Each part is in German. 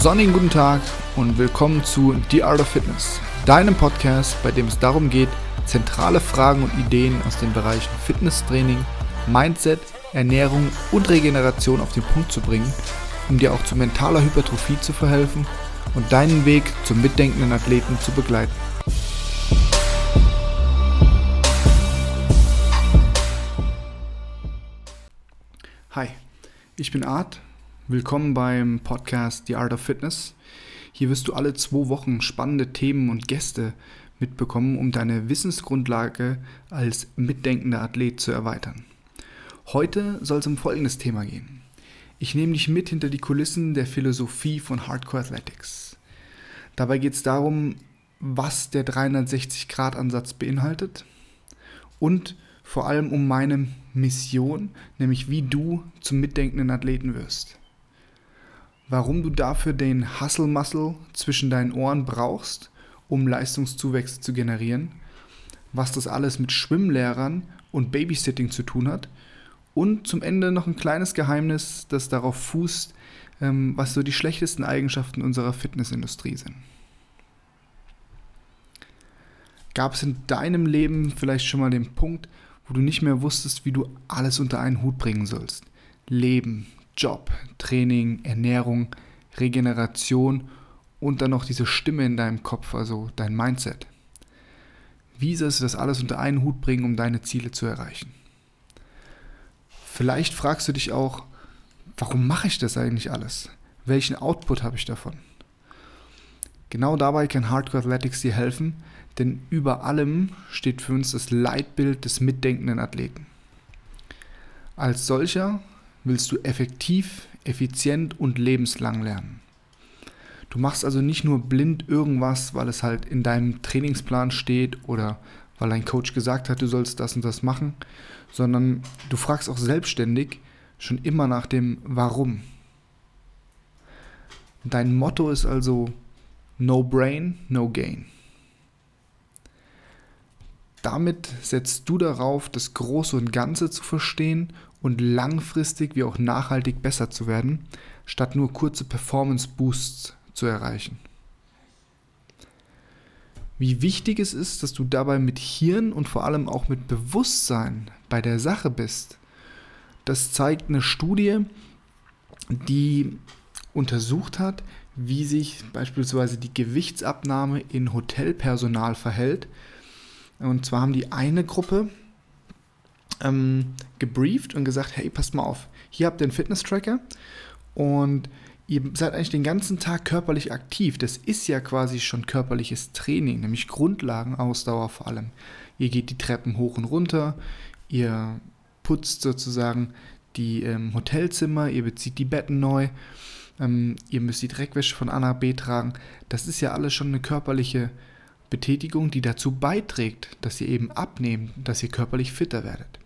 sonnigen guten Tag und willkommen zu The Art of Fitness, deinem Podcast, bei dem es darum geht, zentrale Fragen und Ideen aus den Bereichen Fitnesstraining, Mindset, Ernährung und Regeneration auf den Punkt zu bringen, um dir auch zu mentaler Hypertrophie zu verhelfen und deinen Weg zum mitdenkenden Athleten zu begleiten. Hi, ich bin Art. Willkommen beim Podcast The Art of Fitness. Hier wirst du alle zwei Wochen spannende Themen und Gäste mitbekommen, um deine Wissensgrundlage als mitdenkender Athlet zu erweitern. Heute soll es um folgendes Thema gehen. Ich nehme dich mit hinter die Kulissen der Philosophie von Hardcore Athletics. Dabei geht es darum, was der 360-Grad-Ansatz beinhaltet und vor allem um meine Mission, nämlich wie du zum mitdenkenden Athleten wirst. Warum du dafür den Hustle Muscle zwischen deinen Ohren brauchst, um Leistungszuwächse zu generieren, was das alles mit Schwimmlehrern und Babysitting zu tun hat und zum Ende noch ein kleines Geheimnis, das darauf fußt, ähm, was so die schlechtesten Eigenschaften unserer Fitnessindustrie sind. Gab es in deinem Leben vielleicht schon mal den Punkt, wo du nicht mehr wusstest, wie du alles unter einen Hut bringen sollst. Leben, Job, Training, Ernährung, Regeneration und dann noch diese Stimme in deinem Kopf, also dein Mindset. Wie sollst du das alles unter einen Hut bringen, um deine Ziele zu erreichen? Vielleicht fragst du dich auch, warum mache ich das eigentlich alles? Welchen Output habe ich davon? Genau dabei kann Hardcore Athletics dir helfen, denn über allem steht für uns das Leitbild des mitdenkenden Athleten. Als solcher willst du effektiv, effizient und lebenslang lernen. Du machst also nicht nur blind irgendwas, weil es halt in deinem Trainingsplan steht oder weil dein Coach gesagt hat, du sollst das und das machen, sondern du fragst auch selbstständig schon immer nach dem Warum. Dein Motto ist also No Brain, No Gain. Damit setzt du darauf, das Große und Ganze zu verstehen und langfristig wie auch nachhaltig besser zu werden, statt nur kurze Performance-Boosts zu erreichen. Wie wichtig es ist, dass du dabei mit Hirn und vor allem auch mit Bewusstsein bei der Sache bist, das zeigt eine Studie, die untersucht hat, wie sich beispielsweise die Gewichtsabnahme in Hotelpersonal verhält, und zwar haben die eine Gruppe ähm, gebrieft und gesagt, hey, passt mal auf, hier habt ihr einen Fitness-Tracker und ihr seid eigentlich den ganzen Tag körperlich aktiv. Das ist ja quasi schon körperliches Training, nämlich Grundlagenausdauer vor allem. Ihr geht die Treppen hoch und runter, ihr putzt sozusagen die ähm, Hotelzimmer, ihr bezieht die Betten neu, ähm, ihr müsst die Dreckwäsche von A nach B tragen. Das ist ja alles schon eine körperliche Betätigung, die dazu beiträgt, dass ihr eben abnehmt, dass ihr körperlich fitter werdet.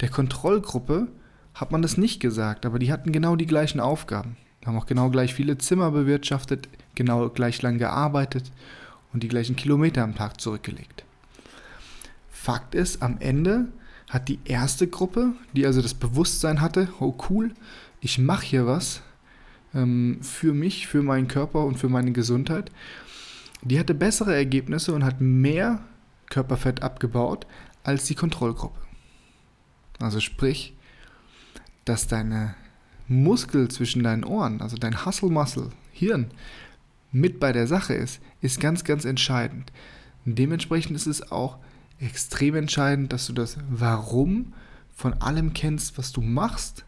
Der Kontrollgruppe hat man das nicht gesagt, aber die hatten genau die gleichen Aufgaben, haben auch genau gleich viele Zimmer bewirtschaftet, genau gleich lang gearbeitet und die gleichen Kilometer am Tag zurückgelegt. Fakt ist, am Ende hat die erste Gruppe, die also das Bewusstsein hatte, oh cool, ich mache hier was ähm, für mich, für meinen Körper und für meine Gesundheit, die hatte bessere Ergebnisse und hat mehr Körperfett abgebaut als die Kontrollgruppe. Also sprich, dass deine Muskel zwischen deinen Ohren, also dein Hustle Muscle, Hirn, mit bei der Sache ist, ist ganz, ganz entscheidend. Dementsprechend ist es auch extrem entscheidend, dass du das Warum von allem kennst, was du machst.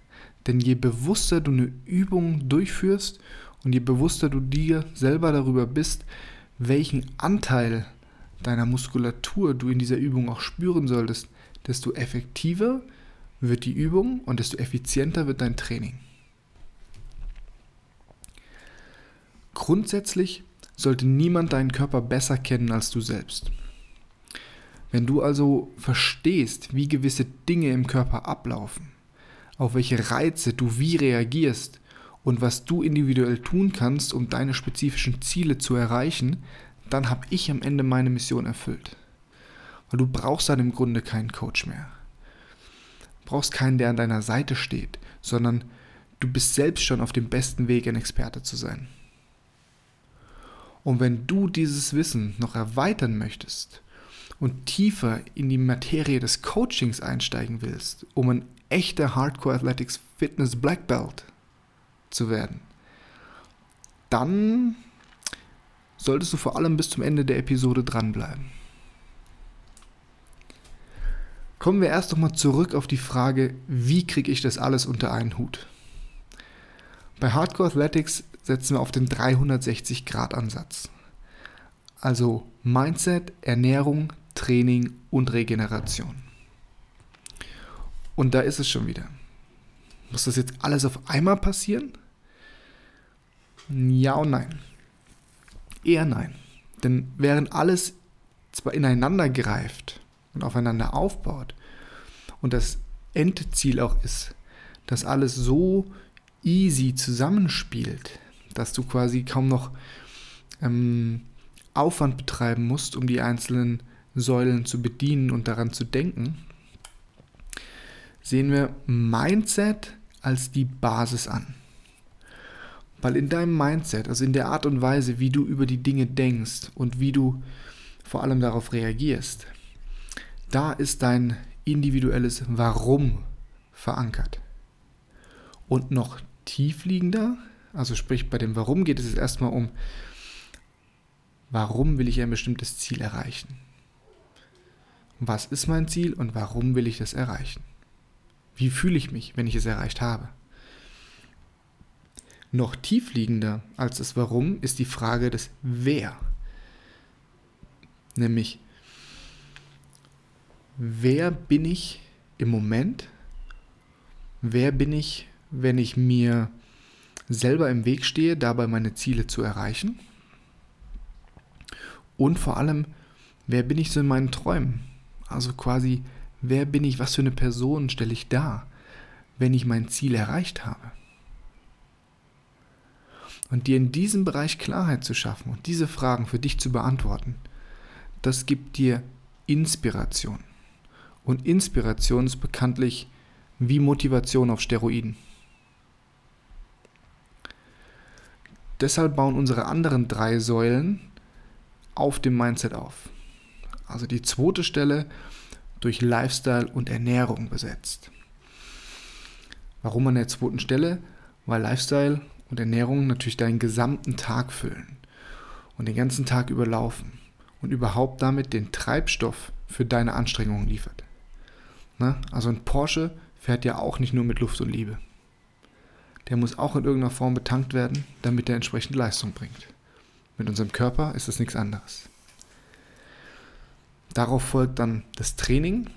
Denn je bewusster du eine Übung durchführst und je bewusster du dir selber darüber bist, welchen Anteil deiner Muskulatur du in dieser Übung auch spüren solltest, desto effektiver wird die Übung und desto effizienter wird dein Training. Grundsätzlich sollte niemand deinen Körper besser kennen als du selbst. Wenn du also verstehst, wie gewisse Dinge im Körper ablaufen, auf welche Reize du wie reagierst und was du individuell tun kannst, um deine spezifischen Ziele zu erreichen, dann habe ich am Ende meine Mission erfüllt. Weil du brauchst dann im Grunde keinen Coach mehr. Brauchst keinen, der an deiner Seite steht, sondern du bist selbst schon auf dem besten Weg, ein Experte zu sein. Und wenn du dieses Wissen noch erweitern möchtest und tiefer in die Materie des Coachings einsteigen willst, um ein echter Hardcore Athletics Fitness Black Belt zu werden, dann solltest du vor allem bis zum Ende der Episode dranbleiben. Kommen wir erst nochmal zurück auf die Frage, wie kriege ich das alles unter einen Hut? Bei Hardcore Athletics setzen wir auf den 360-Grad-Ansatz. Also Mindset, Ernährung, Training und Regeneration. Und da ist es schon wieder. Muss das jetzt alles auf einmal passieren? Ja und nein. Eher nein. Denn während alles zwar ineinander greift und aufeinander aufbaut und das Endziel auch ist, dass alles so easy zusammenspielt, dass du quasi kaum noch ähm, Aufwand betreiben musst, um die einzelnen Säulen zu bedienen und daran zu denken, sehen wir Mindset als die Basis an. Weil in deinem Mindset, also in der Art und Weise, wie du über die Dinge denkst und wie du vor allem darauf reagierst, da ist dein individuelles Warum verankert. Und noch tiefliegender, also sprich bei dem Warum geht es erstmal um, warum will ich ein bestimmtes Ziel erreichen? Was ist mein Ziel und warum will ich das erreichen? Wie fühle ich mich, wenn ich es erreicht habe? Noch tiefliegender als das Warum ist die Frage des Wer. Nämlich, wer bin ich im Moment? Wer bin ich, wenn ich mir selber im Weg stehe, dabei meine Ziele zu erreichen? Und vor allem, wer bin ich so in meinen Träumen? Also quasi, wer bin ich, was für eine Person stelle ich dar, wenn ich mein Ziel erreicht habe? Und dir in diesem Bereich Klarheit zu schaffen und diese Fragen für dich zu beantworten, das gibt dir Inspiration. Und Inspiration ist bekanntlich wie Motivation auf Steroiden. Deshalb bauen unsere anderen drei Säulen auf dem Mindset auf. Also die zweite Stelle durch Lifestyle und Ernährung besetzt. Warum an der zweiten Stelle? Weil Lifestyle und Ernährung natürlich deinen gesamten Tag füllen und den ganzen Tag überlaufen und überhaupt damit den Treibstoff für deine Anstrengungen liefert. Ne? Also ein Porsche fährt ja auch nicht nur mit Luft und Liebe. Der muss auch in irgendeiner Form betankt werden, damit er entsprechende Leistung bringt. Mit unserem Körper ist es nichts anderes. Darauf folgt dann das Training,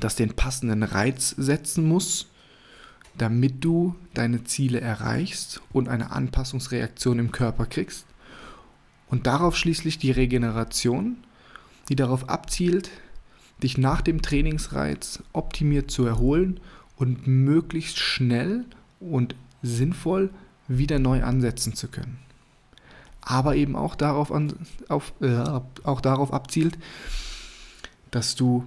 das den passenden Reiz setzen muss damit du deine Ziele erreichst und eine Anpassungsreaktion im Körper kriegst. Und darauf schließlich die Regeneration, die darauf abzielt, dich nach dem Trainingsreiz optimiert zu erholen und möglichst schnell und sinnvoll wieder neu ansetzen zu können. Aber eben auch darauf, an, auf, äh, auch darauf abzielt, dass du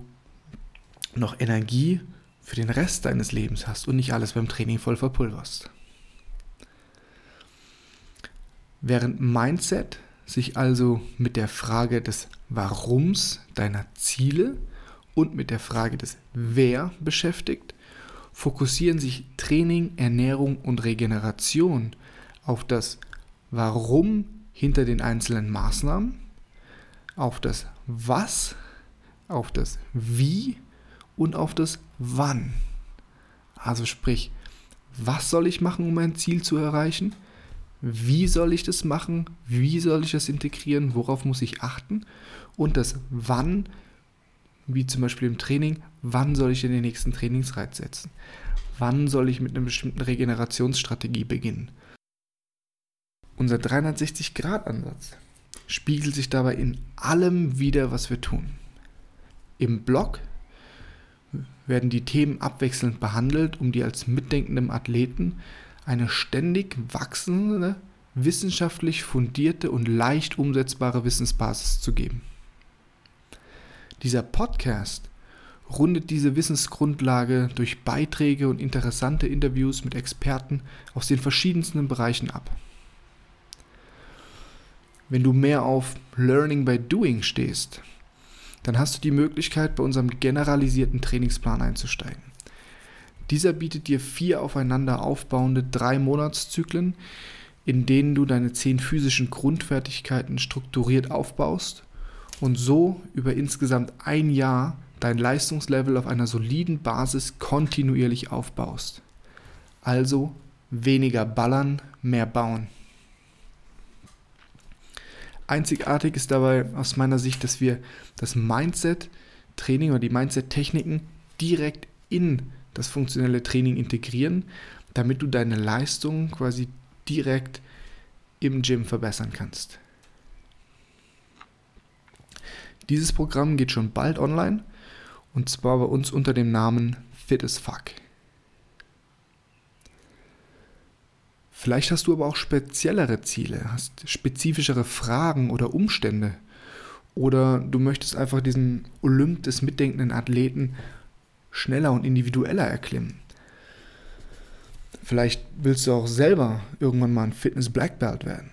noch Energie für den Rest deines Lebens hast und nicht alles beim Training voll verpulverst. Während Mindset sich also mit der Frage des Warums deiner Ziele und mit der Frage des Wer beschäftigt, fokussieren sich Training, Ernährung und Regeneration auf das Warum hinter den einzelnen Maßnahmen, auf das Was, auf das Wie und auf das Wann. Also sprich, was soll ich machen, um mein Ziel zu erreichen? Wie soll ich das machen? Wie soll ich das integrieren? Worauf muss ich achten? Und das Wann, wie zum Beispiel im Training, wann soll ich in den nächsten Trainingsreiz setzen? Wann soll ich mit einer bestimmten Regenerationsstrategie beginnen? Unser 360-Grad-Ansatz spiegelt sich dabei in allem wieder, was wir tun. Im Blog werden die Themen abwechselnd behandelt, um dir als mitdenkendem Athleten eine ständig wachsende, wissenschaftlich fundierte und leicht umsetzbare Wissensbasis zu geben. Dieser Podcast rundet diese Wissensgrundlage durch Beiträge und interessante Interviews mit Experten aus den verschiedensten Bereichen ab. wenn du mehr auf Learning by Doing stehst, dann hast du die Möglichkeit, bei unserem generalisierten Trainingsplan einzusteigen. Dieser bietet dir vier aufeinander aufbauende drei Monatszyklen, in denen du deine zehn physischen Grundfertigkeiten strukturiert aufbaust und so über insgesamt ein Jahr dein Leistungslevel auf einer soliden Basis kontinuierlich aufbaust. Also weniger ballern, mehr bauen. Einzigartig ist dabei aus meiner Sicht, dass wir das Mindset-Training oder die Mindset-Techniken direkt in das funktionelle Training integrieren, damit du deine Leistung quasi direkt im Gym verbessern kannst. Dieses Programm geht schon bald online und zwar bei uns unter dem Namen Fit as Fuck. Vielleicht hast du aber auch speziellere Ziele, hast spezifischere Fragen oder Umstände. Oder du möchtest einfach diesen Olymp des mitdenkenden Athleten schneller und individueller erklimmen. Vielleicht willst du auch selber irgendwann mal ein Fitness Black Belt werden.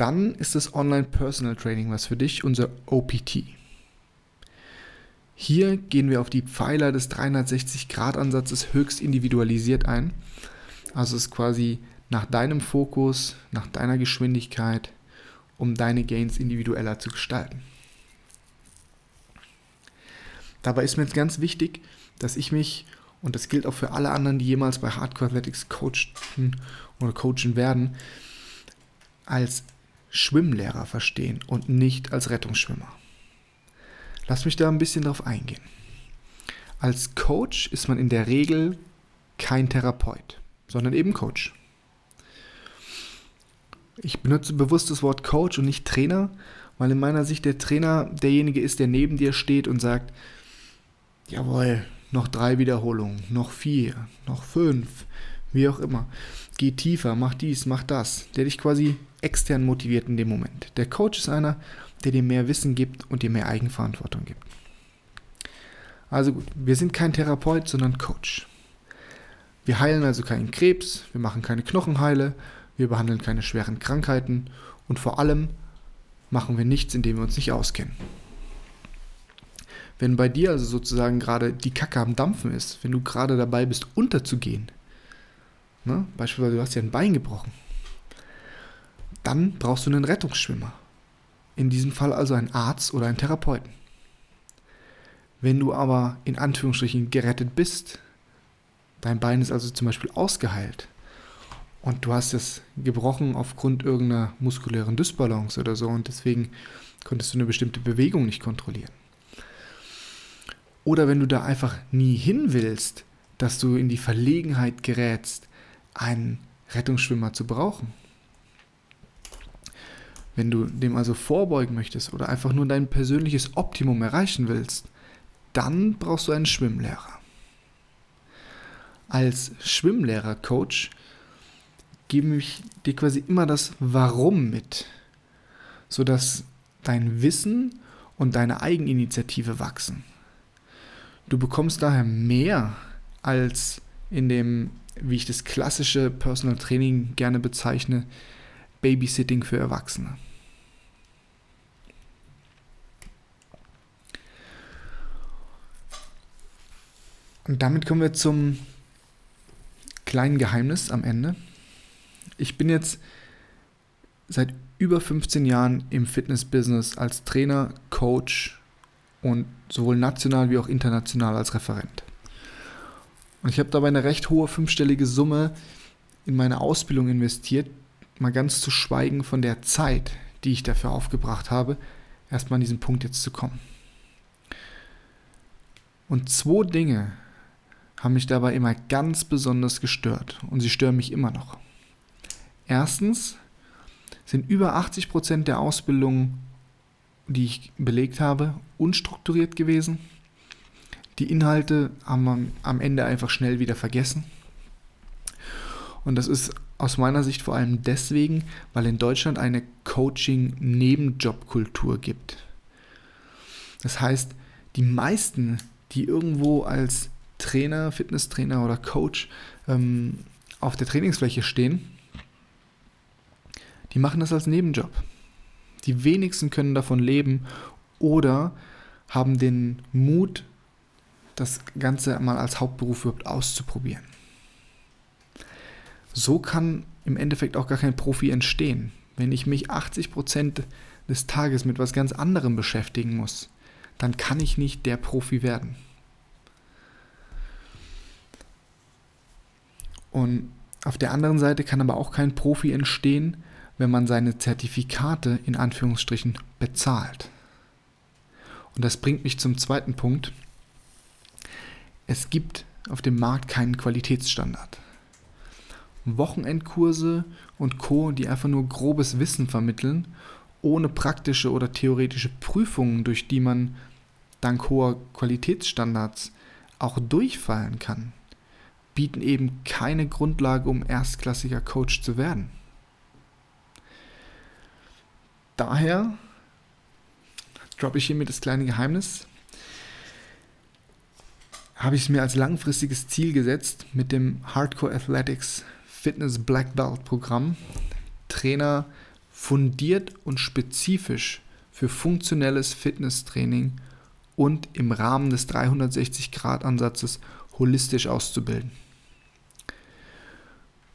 Dann ist das Online Personal Training was für dich, unser OPT. Hier gehen wir auf die Pfeiler des 360-Grad-Ansatzes höchst individualisiert ein also es ist quasi nach deinem Fokus, nach deiner Geschwindigkeit, um deine Gains individueller zu gestalten. Dabei ist mir jetzt ganz wichtig, dass ich mich, und das gilt auch für alle anderen, die jemals bei Hardcore Athletics coachen oder coachen werden, als Schwimmlehrer verstehen und nicht als Rettungsschwimmer. Lass mich da ein bisschen drauf eingehen. Als Coach ist man in der Regel kein Therapeut sondern eben Coach. Ich benutze bewusst das Wort Coach und nicht Trainer, weil in meiner Sicht der Trainer derjenige ist, der neben dir steht und sagt, jawohl, noch drei Wiederholungen, noch vier, noch fünf, wie auch immer. Geh tiefer, mach dies, mach das. Der dich quasi extern motiviert in dem Moment. Der Coach ist einer, der dir mehr Wissen gibt und dir mehr Eigenverantwortung gibt. Also gut, wir sind kein Therapeut, sondern Coach. Wir heilen also keinen Krebs, wir machen keine Knochenheile, wir behandeln keine schweren Krankheiten und vor allem machen wir nichts, indem wir uns nicht auskennen. Wenn bei dir also sozusagen gerade die Kacke am Dampfen ist, wenn du gerade dabei bist, unterzugehen, ne, beispielsweise du hast ja ein Bein gebrochen, dann brauchst du einen Rettungsschwimmer. In diesem Fall also einen Arzt oder einen Therapeuten. Wenn du aber in Anführungsstrichen gerettet bist, Dein Bein ist also zum Beispiel ausgeheilt und du hast es gebrochen aufgrund irgendeiner muskulären Dysbalance oder so und deswegen konntest du eine bestimmte Bewegung nicht kontrollieren. Oder wenn du da einfach nie hin willst, dass du in die Verlegenheit gerätst, einen Rettungsschwimmer zu brauchen. Wenn du dem also vorbeugen möchtest oder einfach nur dein persönliches Optimum erreichen willst, dann brauchst du einen Schwimmlehrer als Schwimmlehrer-Coach gebe ich dir quasi immer das Warum mit, sodass dein Wissen und deine Eigeninitiative wachsen. Du bekommst daher mehr als in dem, wie ich das klassische Personal Training gerne bezeichne, Babysitting für Erwachsene. Und damit kommen wir zum kleinen Geheimnis am Ende. Ich bin jetzt seit über 15 Jahren im Fitness-Business als Trainer, Coach und sowohl national wie auch international als Referent. Und ich habe dabei eine recht hohe fünfstellige Summe in meine Ausbildung investiert, mal ganz zu schweigen von der Zeit, die ich dafür aufgebracht habe, erstmal an diesen Punkt jetzt zu kommen. Und zwei Dinge haben mich dabei immer ganz besonders gestört und sie stören mich immer noch. Erstens sind über 80 Prozent der Ausbildungen, die ich belegt habe, unstrukturiert gewesen. Die Inhalte haben man am Ende einfach schnell wieder vergessen. Und das ist aus meiner Sicht vor allem deswegen, weil in Deutschland eine Coaching-Nebenjobkultur gibt. Das heißt, die meisten, die irgendwo als Trainer, Fitnesstrainer oder Coach ähm, auf der Trainingsfläche stehen, die machen das als Nebenjob. Die wenigsten können davon leben oder haben den Mut, das Ganze mal als Hauptberuf überhaupt auszuprobieren. So kann im Endeffekt auch gar kein Profi entstehen. Wenn ich mich 80% des Tages mit was ganz anderem beschäftigen muss, dann kann ich nicht der Profi werden. Und auf der anderen Seite kann aber auch kein Profi entstehen, wenn man seine Zertifikate in Anführungsstrichen bezahlt. Und das bringt mich zum zweiten Punkt. Es gibt auf dem Markt keinen Qualitätsstandard. Wochenendkurse und Co., die einfach nur grobes Wissen vermitteln, ohne praktische oder theoretische Prüfungen, durch die man dank hoher Qualitätsstandards auch durchfallen kann, bieten eben keine Grundlage, um erstklassiger Coach zu werden. Daher droppe ich hiermit das kleine Geheimnis. Habe ich es mir als langfristiges Ziel gesetzt, mit dem Hardcore Athletics Fitness Black Belt Programm Trainer fundiert und spezifisch für funktionelles Fitnesstraining und im Rahmen des 360-Grad-Ansatzes holistisch auszubilden.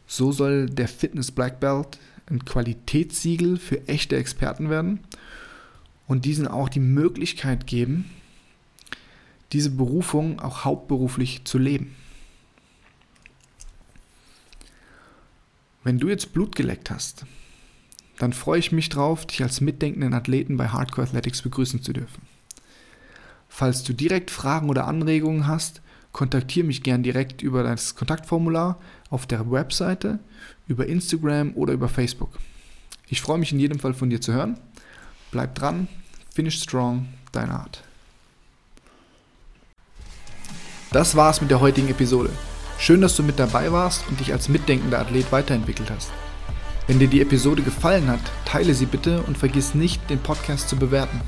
So soll der Fitness Black Belt ein Qualitätssiegel für echte Experten werden und diesen auch die Möglichkeit geben, diese Berufung auch hauptberuflich zu leben. Wenn du jetzt Blut geleckt hast, dann freue ich mich drauf, dich als mitdenkenden Athleten bei Hardcore Athletics begrüßen zu dürfen. Falls du direkt Fragen oder Anregungen hast, kontaktiere mich gern direkt über das Kontaktformular auf der Webseite, über Instagram oder über Facebook. Ich freue mich in jedem Fall von dir zu hören. Bleib dran, finish strong, deine Art. Das war's mit der heutigen Episode. Schön, dass du mit dabei warst und dich als mitdenkender Athlet weiterentwickelt hast. Wenn dir die Episode gefallen hat, teile sie bitte und vergiss nicht, den Podcast zu bewerten.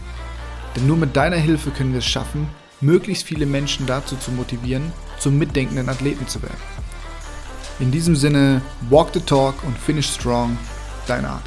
Denn nur mit deiner Hilfe können wir es schaffen, möglichst viele Menschen dazu zu motivieren, zum mitdenkenden Athleten zu werden. In diesem Sinne, walk the talk und finish strong, deine Art.